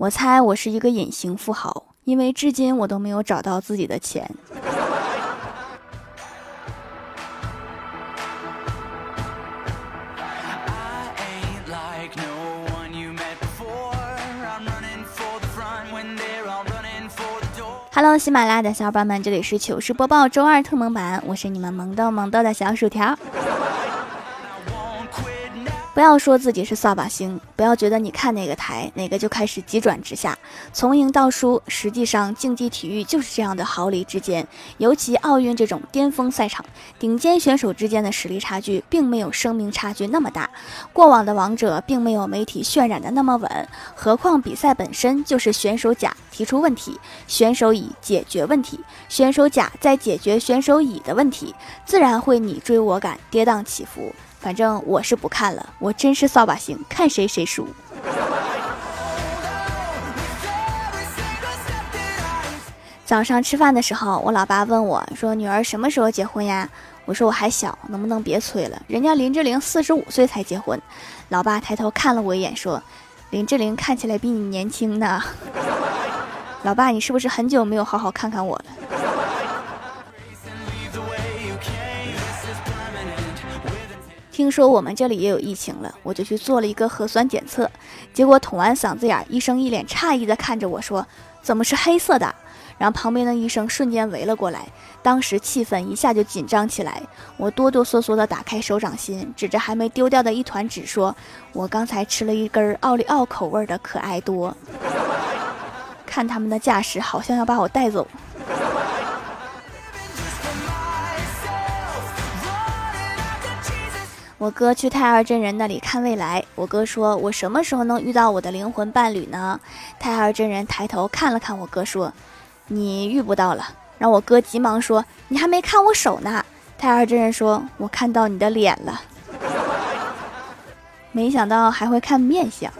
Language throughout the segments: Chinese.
我猜我是一个隐形富豪，因为至今我都没有找到自己的钱。Hello，喜马拉雅的小伙伴们，这里是糗事播报周二特蒙版，我是你们萌豆萌豆的小薯条。不要说自己是扫把星，不要觉得你看哪个台哪个就开始急转直下，从赢到输。实际上，竞技体育就是这样的毫厘之间，尤其奥运这种巅峰赛场，顶尖选手之间的实力差距并没有生命差距那么大。过往的王者并没有媒体渲染的那么稳，何况比赛本身就是选手甲提出问题，选手乙解决问题，选手甲在解决选手乙的问题，自然会你追我赶，跌宕起伏。反正我是不看了，我真是扫把星，看谁谁输。早上吃饭的时候，我老爸问我说：“女儿什么时候结婚呀？”我说：“我还小，能不能别催了？人家林志玲四十五岁才结婚。”老爸抬头看了我一眼，说：“林志玲看起来比你年轻呢。”老爸，你是不是很久没有好好看看我了？听说我们这里也有疫情了，我就去做了一个核酸检测，结果捅完嗓子眼，医生一脸诧异的看着我说：“怎么是黑色的？”然后旁边的医生瞬间围了过来，当时气氛一下就紧张起来。我哆哆嗦嗦的打开手掌心，指着还没丢掉的一团纸说：“我刚才吃了一根奥利奥口味的可爱多。”看他们的架势，好像要把我带走。我哥去太二真人那里看未来。我哥说：“我什么时候能遇到我的灵魂伴侣呢？”太二真人抬头看了看我哥，说：“你遇不到了。”让我哥急忙说：“你还没看我手呢。”太二真人说：“我看到你的脸了。”没想到还会看面相。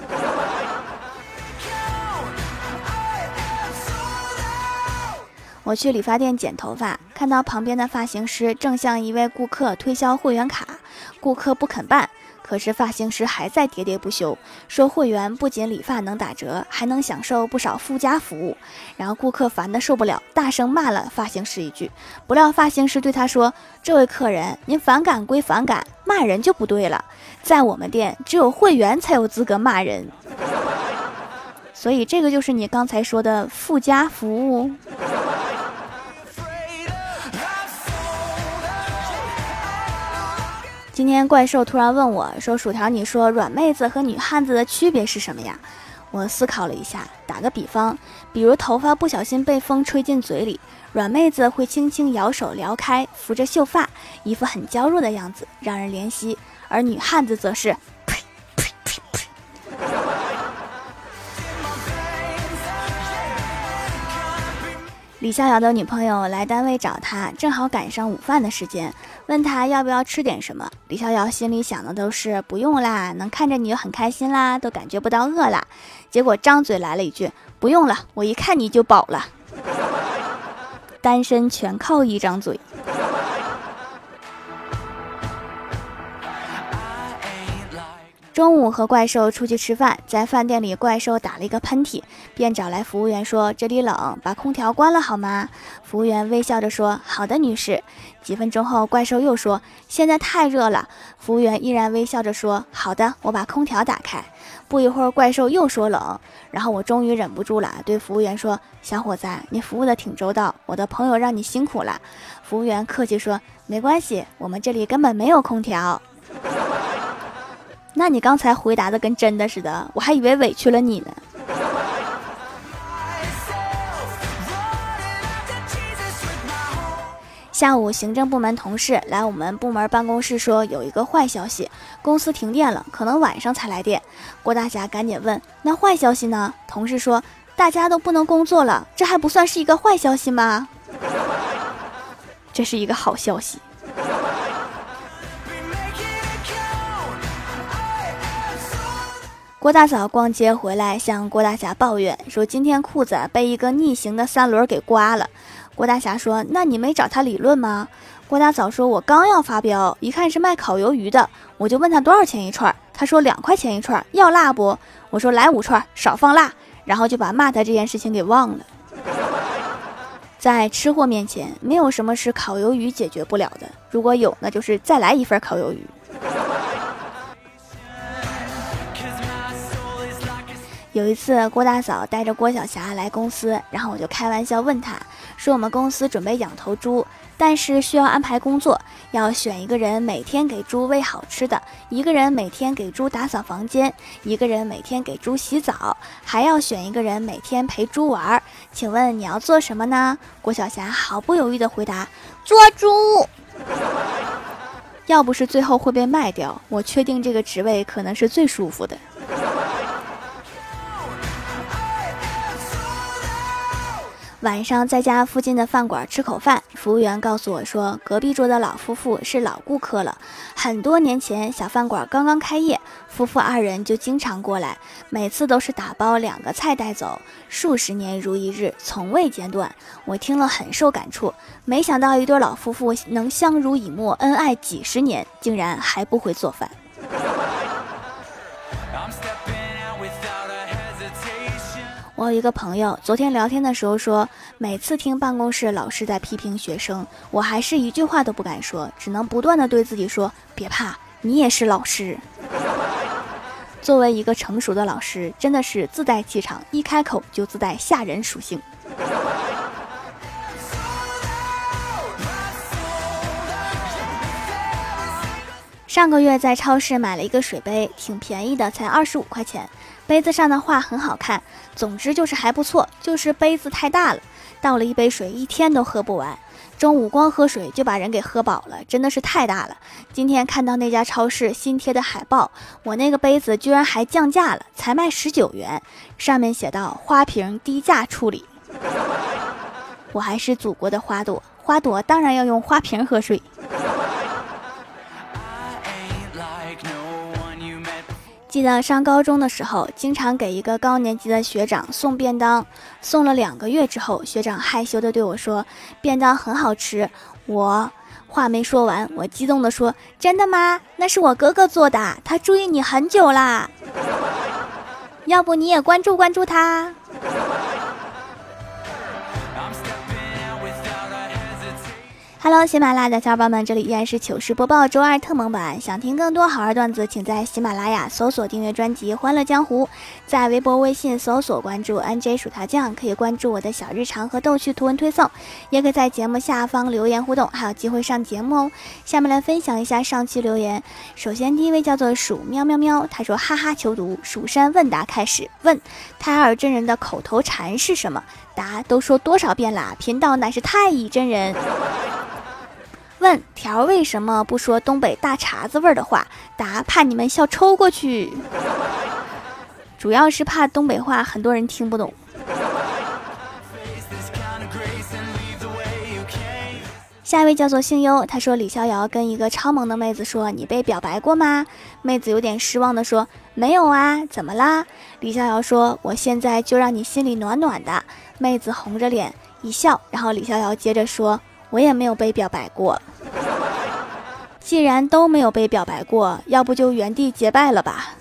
我去理发店剪头发，看到旁边的发型师正向一位顾客推销会员卡。顾客不肯办，可是发型师还在喋喋不休，说会员不仅理发能打折，还能享受不少附加服务。然后顾客烦得受不了，大声骂了发型师一句。不料发型师对他说：“这位客人，您反感归反感，骂人就不对了。在我们店，只有会员才有资格骂人。所以这个就是你刚才说的附加服务。”今天怪兽突然问我说：“薯条，你说软妹子和女汉子的区别是什么呀？”我思考了一下，打个比方，比如头发不小心被风吹进嘴里，软妹子会轻轻摇手撩开，扶着秀发，一副很娇弱的样子，让人怜惜；而女汉子则是李逍遥的女朋友来单位找他，正好赶上午饭的时间。问他要不要吃点什么，李逍遥心里想的都是不用啦，能看着你就很开心啦，都感觉不到饿啦。结果张嘴来了一句不用了，我一看你就饱了。单身全靠一张嘴。中午和怪兽出去吃饭，在饭店里，怪兽打了一个喷嚏，便找来服务员说：“这里冷，把空调关了好吗？”服务员微笑着说：“好的，女士。”几分钟后，怪兽又说：“现在太热了。”服务员依然微笑着说：“好的，我把空调打开。”不一会儿，怪兽又说冷，然后我终于忍不住了，对服务员说：“小伙子，你服务的挺周到，我的朋友让你辛苦了。”服务员客气说：“没关系，我们这里根本没有空调。”那你刚才回答的跟真的似的，我还以为委屈了你呢。下午，行政部门同事来我们部门办公室说，有一个坏消息，公司停电了，可能晚上才来电。郭大侠赶紧问：“那坏消息呢？”同事说：“大家都不能工作了，这还不算是一个坏消息吗？”这是一个好消息。郭大嫂逛街回来，向郭大侠抱怨说：“今天裤子被一个逆行的三轮给刮了。”郭大侠说：“那你没找他理论吗？”郭大嫂说：“我刚要发飙，一看是卖烤鱿鱼的，我就问他多少钱一串，他说两块钱一串，要辣不？我说来五串，少放辣。然后就把骂他这件事情给忘了。在吃货面前，没有什么是烤鱿鱼解决不了的。如果有，那就是再来一份烤鱿鱼。有一次，郭大嫂带着郭晓霞来公司，然后我就开玩笑问她说：“我们公司准备养头猪，但是需要安排工作，要选一个人每天给猪喂好吃的，一个人每天给猪打扫房间，一个人每天给猪洗澡，还要选一个人每天陪猪玩儿。请问你要做什么呢？”郭晓霞毫不犹豫地回答：“做猪。”要不是最后会被卖掉，我确定这个职位可能是最舒服的。晚上在家附近的饭馆吃口饭，服务员告诉我说，隔壁桌的老夫妇是老顾客了。很多年前，小饭馆刚刚开业，夫妇二人就经常过来，每次都是打包两个菜带走，数十年如一日，从未间断。我听了很受感触，没想到一对老夫妇能相濡以沫、恩爱几十年，竟然还不会做饭。stephen without 我有一个朋友，昨天聊天的时候说，每次听办公室老师在批评学生，我还是一句话都不敢说，只能不断的对自己说：别怕，你也是老师。作为一个成熟的老师，真的是自带气场，一开口就自带吓人属性。上个月在超市买了一个水杯，挺便宜的，才二十五块钱。杯子上的画很好看，总之就是还不错，就是杯子太大了，倒了一杯水一天都喝不完。中午光喝水就把人给喝饱了，真的是太大了。今天看到那家超市新贴的海报，我那个杯子居然还降价了，才卖十九元，上面写道：“花瓶低价处理。”我还是祖国的花朵，花朵当然要用花瓶喝水。记得上高中的时候，经常给一个高年级的学长送便当，送了两个月之后，学长害羞的对我说：“便当很好吃。”我话没说完，我激动的说：“真的吗？那是我哥哥做的，他注意你很久啦，要不你也关注关注他。” Hello，喜马拉雅的小伙伴们，这里依然是糗事播报周二特蒙版。想听更多好玩段子，请在喜马拉雅搜索订阅专辑《欢乐江湖》，在微博、微信搜索关注 NJ 薯条酱，可以关注我的小日常和逗趣图文推送，也可以在节目下方留言互动，还有机会上节目哦。下面来分享一下上期留言。首先，第一位叫做鼠喵喵喵，他说：“哈哈，求读蜀山问答开始，问太二真人的口头禅是什么？答：都说多少遍啦，贫道乃是太乙真人。”问条为什么不说东北大碴子味儿的话？答：怕你们笑抽过去，主要是怕东北话很多人听不懂。下一位叫做姓优，他说李逍遥跟一个超萌的妹子说：“你被表白过吗？”妹子有点失望的说：“没有啊，怎么啦？”李逍遥说：“我现在就让你心里暖暖的。”妹子红着脸一笑，然后李逍遥接着说。我也没有被表白过，既然都没有被表白过，要不就原地结拜了吧。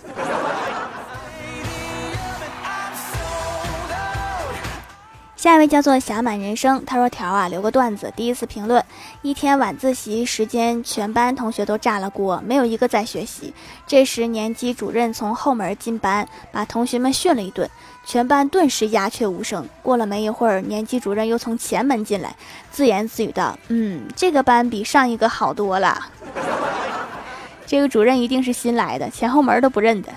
下一位叫做侠满人生，他说：“条啊，留个段子。第一次评论，一天晚自习时间，全班同学都炸了锅，没有一个在学习。这时年级主任从后门进班，把同学们训了一顿，全班顿时鸦雀无声。过了没一会儿，年级主任又从前门进来，自言自语道：‘嗯，这个班比上一个好多了。’这个主任一定是新来的，前后门都不认得。”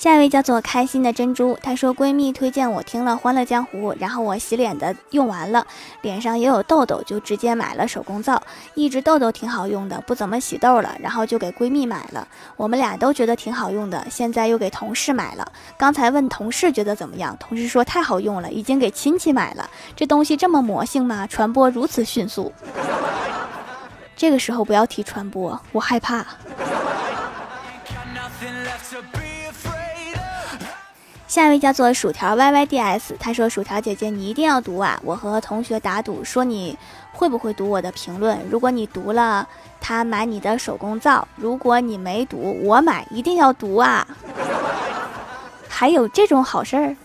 下一位叫做开心的珍珠，她说闺蜜推荐我听了《欢乐江湖》，然后我洗脸的用完了，脸上也有痘痘，就直接买了手工皂，一直痘痘挺好用的，不怎么洗痘了，然后就给闺蜜买了，我们俩都觉得挺好用的，现在又给同事买了，刚才问同事觉得怎么样，同事说太好用了，已经给亲戚买了，这东西这么魔性吗？传播如此迅速，这个时候不要提传播，我害怕。下一位叫做薯条 Y Y D S，他说：“薯条姐姐，你一定要读啊！我和同学打赌，说你会不会读我的评论？如果你读了，他买你的手工皂；如果你没读，我买，一定要读啊！还有这种好事儿？”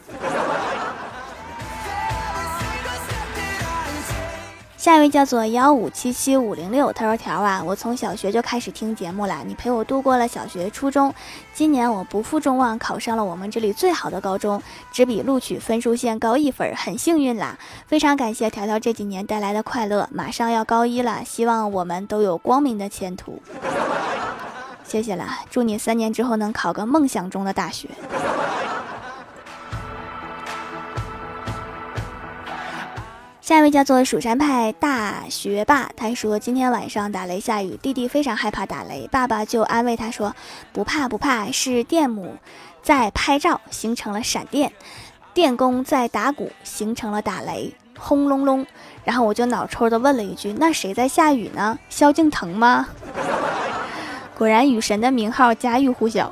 下一位叫做幺五七七五零六，他说：“条啊，我从小学就开始听节目了，你陪我度过了小学、初中，今年我不负众望，考上了我们这里最好的高中，只比录取分数线高一分，很幸运啦！非常感谢条条这几年带来的快乐，马上要高一了，希望我们都有光明的前途。谢谢了，祝你三年之后能考个梦想中的大学。”下一位叫做蜀山派大学霸，他说今天晚上打雷下雨，弟弟非常害怕打雷，爸爸就安慰他说不怕不怕，是电母在拍照形成了闪电，电工在打鼓形成了打雷，轰隆隆。然后我就脑抽的问了一句，那谁在下雨呢？萧敬腾吗？果然雨神的名号家喻户晓。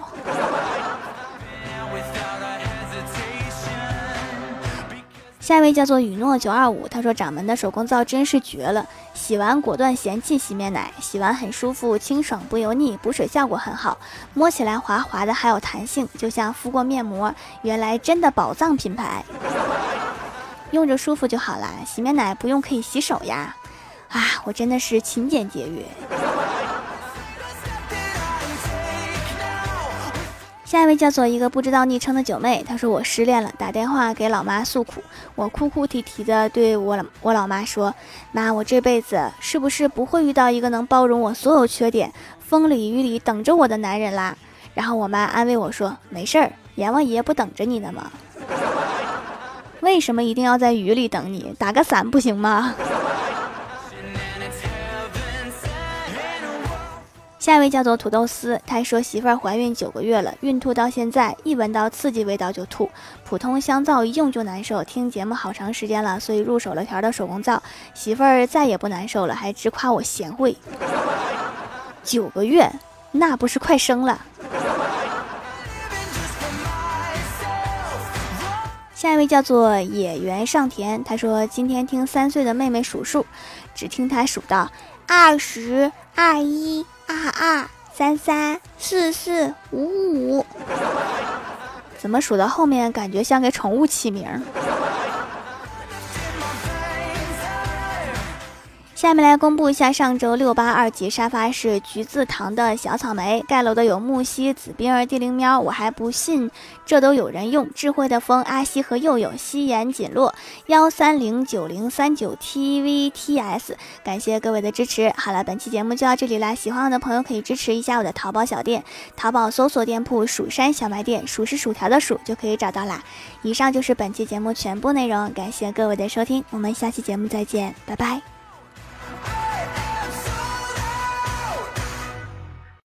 下一位叫做雨诺九二五，他说掌门的手工皂真是绝了，洗完果断嫌弃洗面奶，洗完很舒服，清爽不油腻，补水效果很好，摸起来滑滑的，还有弹性，就像敷过面膜。原来真的宝藏品牌，用着舒服就好了，洗面奶不用可以洗手呀。啊，我真的是勤俭节约。下一位叫做一个不知道昵称的九妹，她说我失恋了，打电话给老妈诉苦。我哭哭啼啼的对我我老妈说：“妈，我这辈子是不是不会遇到一个能包容我所有缺点、风里雨里等着我的男人啦？”然后我妈安慰我说：“没事儿，阎王爷不等着你呢吗？为什么一定要在雨里等你？打个伞不行吗？”下一位叫做土豆丝，他说媳妇儿怀孕九个月了，孕吐到现在，一闻到刺激味道就吐，普通香皂一用就难受。听节目好长时间了，所以入手了条的手工皂，媳妇儿再也不难受了，还直夸我贤惠。九个月，那不是快生了？下一位叫做野原上田，他说今天听三岁的妹妹数数，只听她数到二十二一。二二三三四四五五，怎么数到后面感觉像给宠物起名？下面来公布一下上周六八二级沙发是橘子糖的小草莓，盖楼的有木西、紫冰儿、地灵喵，我还不信这都有人用。智慧的风、阿西和佑佑、夕颜锦落、幺三零九零三九 tvts，感谢各位的支持。好了，本期节目就到这里啦，喜欢我的朋友可以支持一下我的淘宝小店，淘宝搜索店铺“蜀山小卖店”，数是薯条的蜀就可以找到啦。以上就是本期节目全部内容，感谢各位的收听，我们下期节目再见，拜拜。Hey!